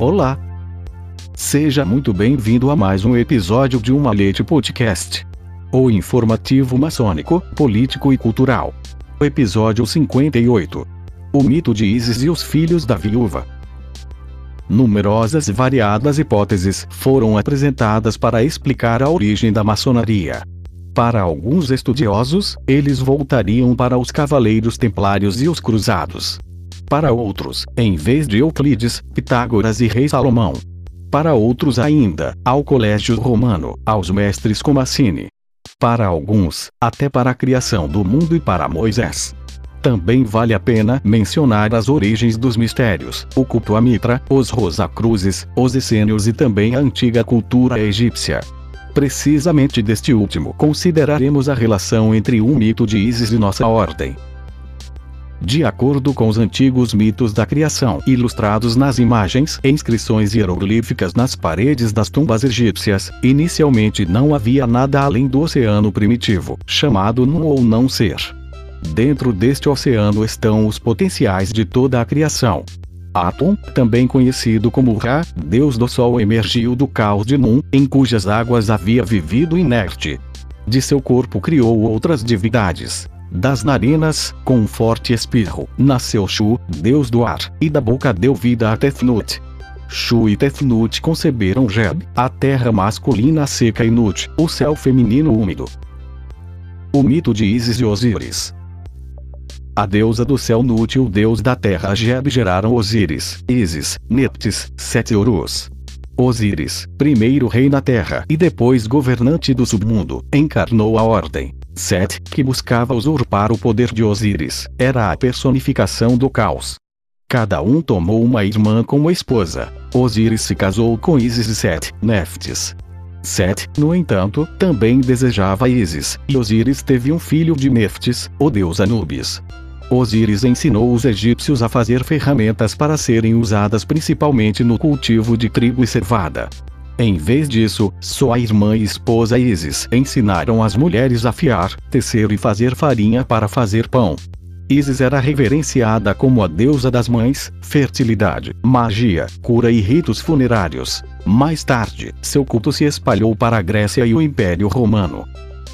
Olá! Seja muito bem-vindo a mais um episódio de Uma Leite Podcast. O informativo maçônico, político e cultural. Episódio 58. O mito de Isis e os filhos da viúva. Numerosas e variadas hipóteses foram apresentadas para explicar a origem da maçonaria. Para alguns estudiosos, eles voltariam para os Cavaleiros Templários e os Cruzados. Para outros, em vez de Euclides, Pitágoras e Rei Salomão. Para outros ainda, ao Colégio Romano, aos mestres Comassini. Para alguns, até para a criação do mundo e para Moisés. Também vale a pena mencionar as origens dos mistérios, o culto a Mitra, os Rosacruzes, os essênios e também a antiga cultura egípcia. Precisamente deste último consideraremos a relação entre o mito de Isis e nossa ordem. De acordo com os antigos mitos da criação, ilustrados nas imagens e inscrições hieroglíficas nas paredes das tumbas egípcias, inicialmente não havia nada além do oceano primitivo, chamado Nu ou Não Ser. Dentro deste oceano estão os potenciais de toda a criação. Atum, também conhecido como Ra, deus do sol emergiu do caos de Nun, em cujas águas havia vivido inerte. De seu corpo criou outras divindades, das narinas, com um forte espirro, nasceu Shu, deus do ar, e da boca deu vida a Tefnut. Shu e Tefnut conceberam Jeb, a terra masculina seca e Nut, o céu feminino úmido. O mito de Isis e Osíris. A deusa do céu Nut e o deus da terra Jeb geraram Osíris, Isis, Neptis, sete Urus. Osíris, primeiro rei na terra e depois governante do submundo, encarnou a ordem. Set, que buscava usurpar o poder de Osíris, era a personificação do caos. Cada um tomou uma irmã como esposa. Osíris se casou com Isis e Set, Neftis. Set, no entanto, também desejava Isis, e Osíris teve um filho de Neftis, o deus Anubis. Osíris ensinou os egípcios a fazer ferramentas para serem usadas principalmente no cultivo de trigo e cevada. Em vez disso, sua irmã e esposa Isis ensinaram as mulheres a fiar, tecer e fazer farinha para fazer pão. Isis era reverenciada como a deusa das mães, fertilidade, magia, cura e ritos funerários. Mais tarde, seu culto se espalhou para a Grécia e o Império Romano.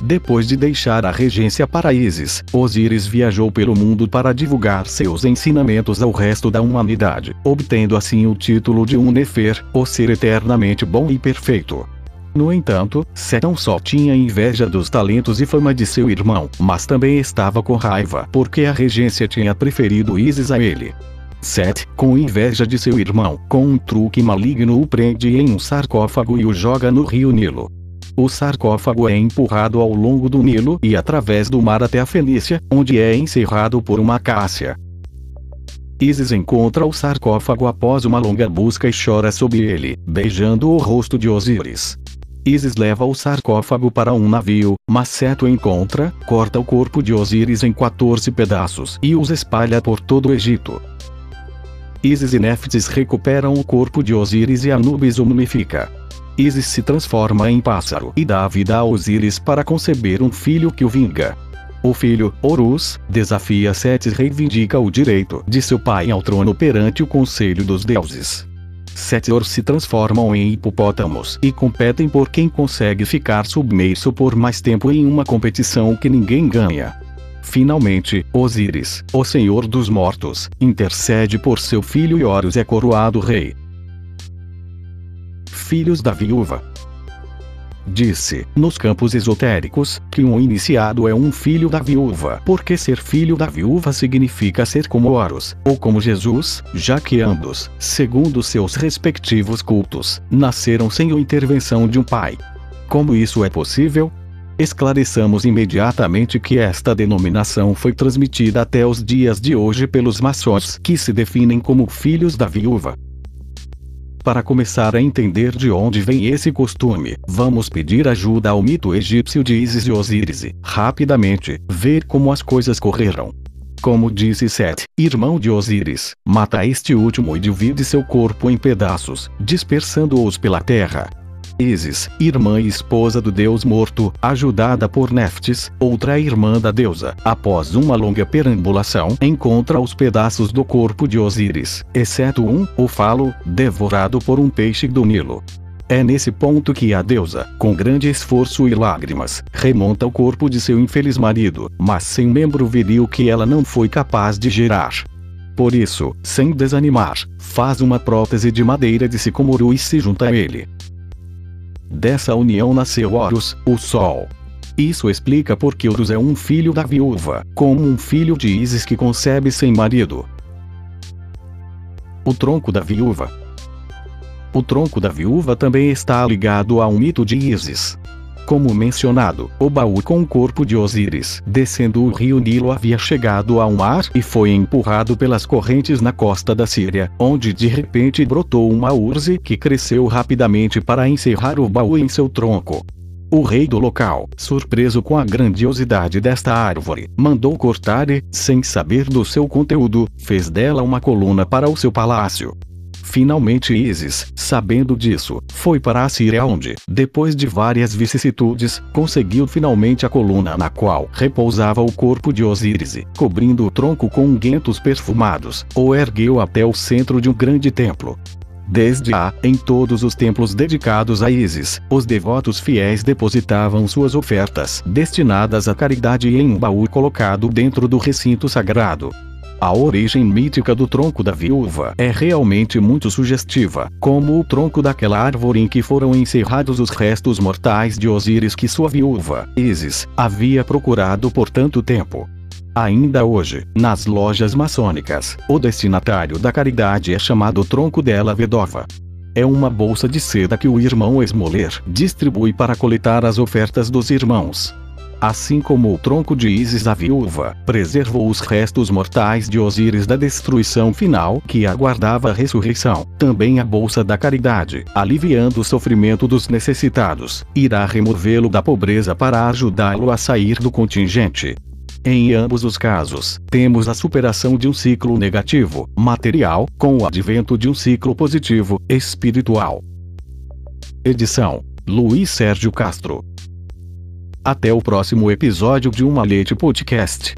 Depois de deixar a regência para Isis, Osíris viajou pelo mundo para divulgar seus ensinamentos ao resto da humanidade, obtendo assim o título de um Nefer, o ser eternamente bom e perfeito. No entanto, Setão só tinha inveja dos talentos e fama de seu irmão, mas também estava com raiva porque a regência tinha preferido Isis a ele. Set, com inveja de seu irmão, com um truque maligno o prende em um sarcófago e o joga no rio Nilo. O sarcófago é empurrado ao longo do Nilo e através do mar até a Fenícia, onde é encerrado por uma acácia. Isis encontra o sarcófago após uma longa busca e chora sobre ele, beijando o rosto de Osíris. Isis leva o sarcófago para um navio, mas Seto encontra, corta o corpo de Osíris em 14 pedaços e os espalha por todo o Egito. Isis e Neftis recuperam o corpo de Osíris e Anubis o mumifica. Isis se transforma em pássaro e dá vida a Osíris para conceber um filho que o vinga. O filho, Horus, desafia Sete e reivindica o direito de seu pai ao trono perante o conselho dos deuses. Sete Or se transformam em hipopótamos e competem por quem consegue ficar submerso por mais tempo em uma competição que ninguém ganha. Finalmente, Osíris, o Senhor dos Mortos, intercede por seu filho e Horus é coroado rei filhos da viúva. Disse, nos campos esotéricos, que um iniciado é um filho da viúva, porque ser filho da viúva significa ser como Horus, ou como Jesus, já que ambos, segundo seus respectivos cultos, nasceram sem a intervenção de um pai. Como isso é possível? Esclareçamos imediatamente que esta denominação foi transmitida até os dias de hoje pelos maçons que se definem como filhos da viúva. Para começar a entender de onde vem esse costume, vamos pedir ajuda ao mito egípcio de Isis e Osíris e, rapidamente, ver como as coisas correram. Como disse Set, irmão de Osíris, mata este último e divide seu corpo em pedaços, dispersando-os pela terra. Isis, irmã e esposa do deus morto, ajudada por Neftis, outra irmã da deusa, após uma longa perambulação, encontra os pedaços do corpo de Osíris, exceto um, o falo, devorado por um peixe do Nilo. É nesse ponto que a deusa, com grande esforço e lágrimas, remonta o corpo de seu infeliz marido, mas sem membro viril que ela não foi capaz de gerar. Por isso, sem desanimar, faz uma prótese de madeira de sicômoro e se junta a ele. Dessa união nasceu Horus, o Sol. Isso explica porque Horus é um filho da viúva, como um filho de Isis que concebe sem marido. O tronco da viúva. O tronco da viúva também está ligado a um mito de Isis. Como mencionado, o baú com o corpo de Osíris, descendo o rio Nilo havia chegado ao mar e foi empurrado pelas correntes na costa da Síria, onde de repente brotou uma urze que cresceu rapidamente para encerrar o baú em seu tronco. O rei do local, surpreso com a grandiosidade desta árvore, mandou cortar e, sem saber do seu conteúdo, fez dela uma coluna para o seu palácio. Finalmente Isis, sabendo disso, foi para a Síria onde, depois de várias vicissitudes, conseguiu finalmente a coluna na qual repousava o corpo de Osíris cobrindo o tronco com unguentos perfumados, o ergueu até o centro de um grande templo. Desde a, em todos os templos dedicados a Isis, os devotos fiéis depositavam suas ofertas destinadas à caridade em um baú colocado dentro do recinto sagrado. A origem mítica do tronco da viúva é realmente muito sugestiva, como o tronco daquela árvore em que foram encerrados os restos mortais de Osíris que sua viúva, Isis, havia procurado por tanto tempo. Ainda hoje, nas lojas maçônicas, o destinatário da caridade é chamado tronco dela vedova. É uma bolsa de seda que o irmão Esmoler distribui para coletar as ofertas dos irmãos. Assim como o tronco de Isis a viúva, preservou os restos mortais de Osíris da destruição final que aguardava a ressurreição. Também a bolsa da caridade, aliviando o sofrimento dos necessitados, irá removê-lo da pobreza para ajudá-lo a sair do contingente. Em ambos os casos, temos a superação de um ciclo negativo, material, com o advento de um ciclo positivo, espiritual. Edição: Luiz Sérgio Castro. Até o próximo episódio de Uma Leite Podcast.